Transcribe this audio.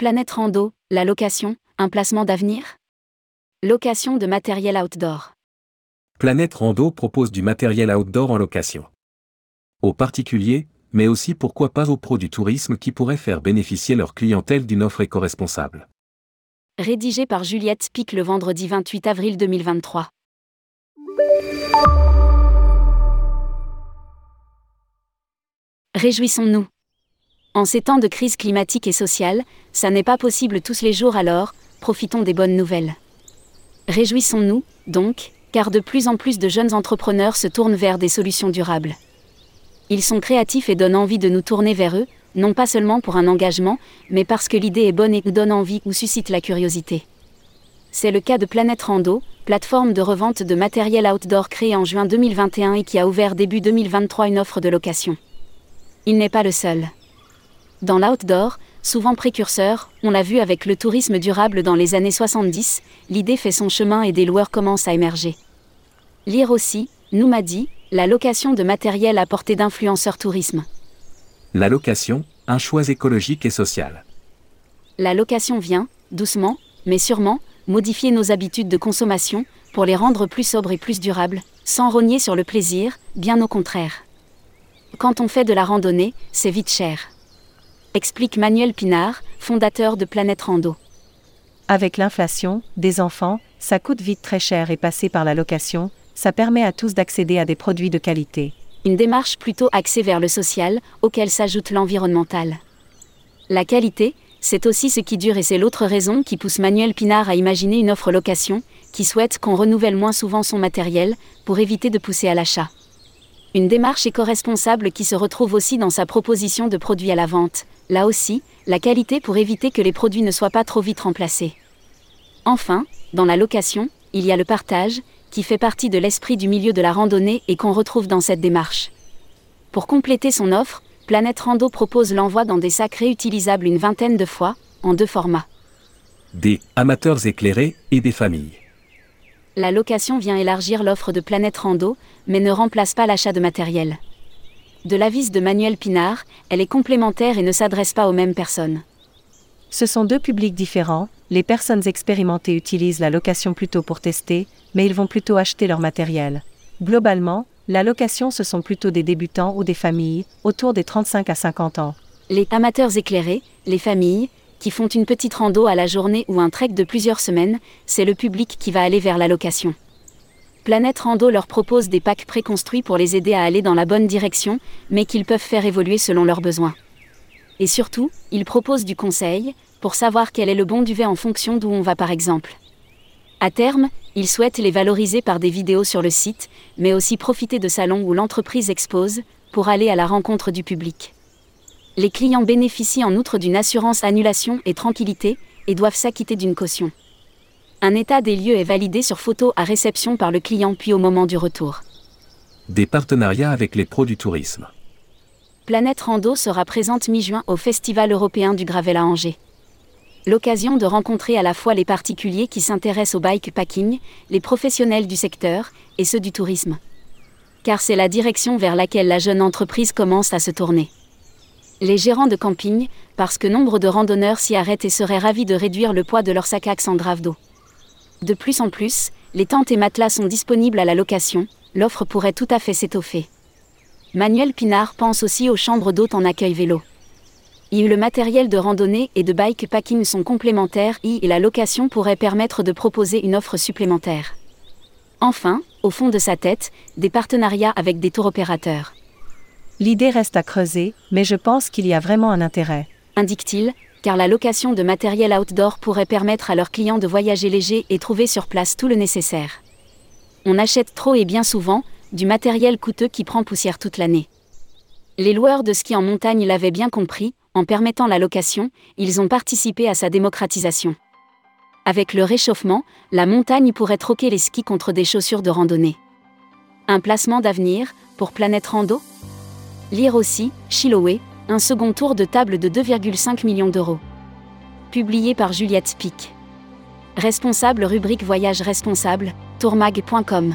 Planète Rando, la location, un placement d'avenir? Location de matériel outdoor. Planète Rando propose du matériel outdoor en location. Aux particuliers, mais aussi pourquoi pas aux pros du tourisme qui pourraient faire bénéficier leur clientèle d'une offre éco-responsable. Rédigé par Juliette Spic le vendredi 28 avril 2023. Réjouissons-nous. En ces temps de crise climatique et sociale, ça n'est pas possible tous les jours alors, profitons des bonnes nouvelles. Réjouissons-nous, donc, car de plus en plus de jeunes entrepreneurs se tournent vers des solutions durables. Ils sont créatifs et donnent envie de nous tourner vers eux, non pas seulement pour un engagement, mais parce que l'idée est bonne et donne envie ou suscite la curiosité. C'est le cas de Planète Rando, plateforme de revente de matériel outdoor créée en juin 2021 et qui a ouvert début 2023 une offre de location. Il n'est pas le seul. Dans l'outdoor, souvent précurseur, on l'a vu avec le tourisme durable dans les années 70, l'idée fait son chemin et des loueurs commencent à émerger. Lire aussi, Noumadi, la location de matériel à portée d'influenceurs tourisme. La location, un choix écologique et social. La location vient, doucement, mais sûrement, modifier nos habitudes de consommation, pour les rendre plus sobres et plus durables, sans rogner sur le plaisir, bien au contraire. Quand on fait de la randonnée, c'est vite cher. Explique Manuel Pinard, fondateur de Planète Rando. Avec l'inflation, des enfants, ça coûte vite très cher et passer par la location, ça permet à tous d'accéder à des produits de qualité. Une démarche plutôt axée vers le social, auquel s'ajoute l'environnemental. La qualité, c'est aussi ce qui dure et c'est l'autre raison qui pousse Manuel Pinard à imaginer une offre location, qui souhaite qu'on renouvelle moins souvent son matériel, pour éviter de pousser à l'achat. Une démarche éco-responsable qui se retrouve aussi dans sa proposition de produits à la vente. Là aussi, la qualité pour éviter que les produits ne soient pas trop vite remplacés. Enfin, dans la location, il y a le partage, qui fait partie de l'esprit du milieu de la randonnée et qu'on retrouve dans cette démarche. Pour compléter son offre, Planète Rando propose l'envoi dans des sacs réutilisables une vingtaine de fois, en deux formats. Des amateurs éclairés et des familles. La location vient élargir l'offre de Planète Rando, mais ne remplace pas l'achat de matériel. De l'avis de Manuel Pinard, elle est complémentaire et ne s'adresse pas aux mêmes personnes. Ce sont deux publics différents, les personnes expérimentées utilisent la location plutôt pour tester, mais ils vont plutôt acheter leur matériel. Globalement, la location ce sont plutôt des débutants ou des familles, autour des 35 à 50 ans. Les amateurs éclairés, les familles, qui font une petite rando à la journée ou un trek de plusieurs semaines, c'est le public qui va aller vers la location. Planète Rando leur propose des packs préconstruits pour les aider à aller dans la bonne direction, mais qu'ils peuvent faire évoluer selon leurs besoins. Et surtout, ils proposent du conseil, pour savoir quel est le bon duvet en fonction d'où on va par exemple. À terme, ils souhaitent les valoriser par des vidéos sur le site, mais aussi profiter de salons où l'entreprise expose, pour aller à la rencontre du public. Les clients bénéficient en outre d'une assurance annulation et tranquillité, et doivent s'acquitter d'une caution. Un état des lieux est validé sur photo à réception par le client puis au moment du retour. Des partenariats avec les pros du tourisme. Planète Rando sera présente mi-juin au Festival européen du Gravel à Angers. L'occasion de rencontrer à la fois les particuliers qui s'intéressent au bikepacking, les professionnels du secteur et ceux du tourisme. Car c'est la direction vers laquelle la jeune entreprise commence à se tourner. Les gérants de camping, parce que nombre de randonneurs s'y arrêtent et seraient ravis de réduire le poids de leur sac en grave d'eau. De plus en plus, les tentes et matelas sont disponibles à la location, l'offre pourrait tout à fait s'étoffer. Manuel Pinard pense aussi aux chambres d'hôtes en accueil vélo. Le matériel de randonnée et de bikepacking sont complémentaires et la location pourrait permettre de proposer une offre supplémentaire. Enfin, au fond de sa tête, des partenariats avec des tours opérateurs. L'idée reste à creuser, mais je pense qu'il y a vraiment un intérêt. Indique-t-il, car la location de matériel outdoor pourrait permettre à leurs clients de voyager léger et trouver sur place tout le nécessaire. On achète trop et bien souvent, du matériel coûteux qui prend poussière toute l'année. Les loueurs de ski en montagne l'avaient bien compris, en permettant la location, ils ont participé à sa démocratisation. Avec le réchauffement, la montagne pourrait troquer les skis contre des chaussures de randonnée. Un placement d'avenir, pour Planète Rando? Lire aussi, Chiloé, un second tour de table de 2,5 millions d'euros. Publié par Juliette Spic. Responsable rubrique Voyage responsable, tourmag.com.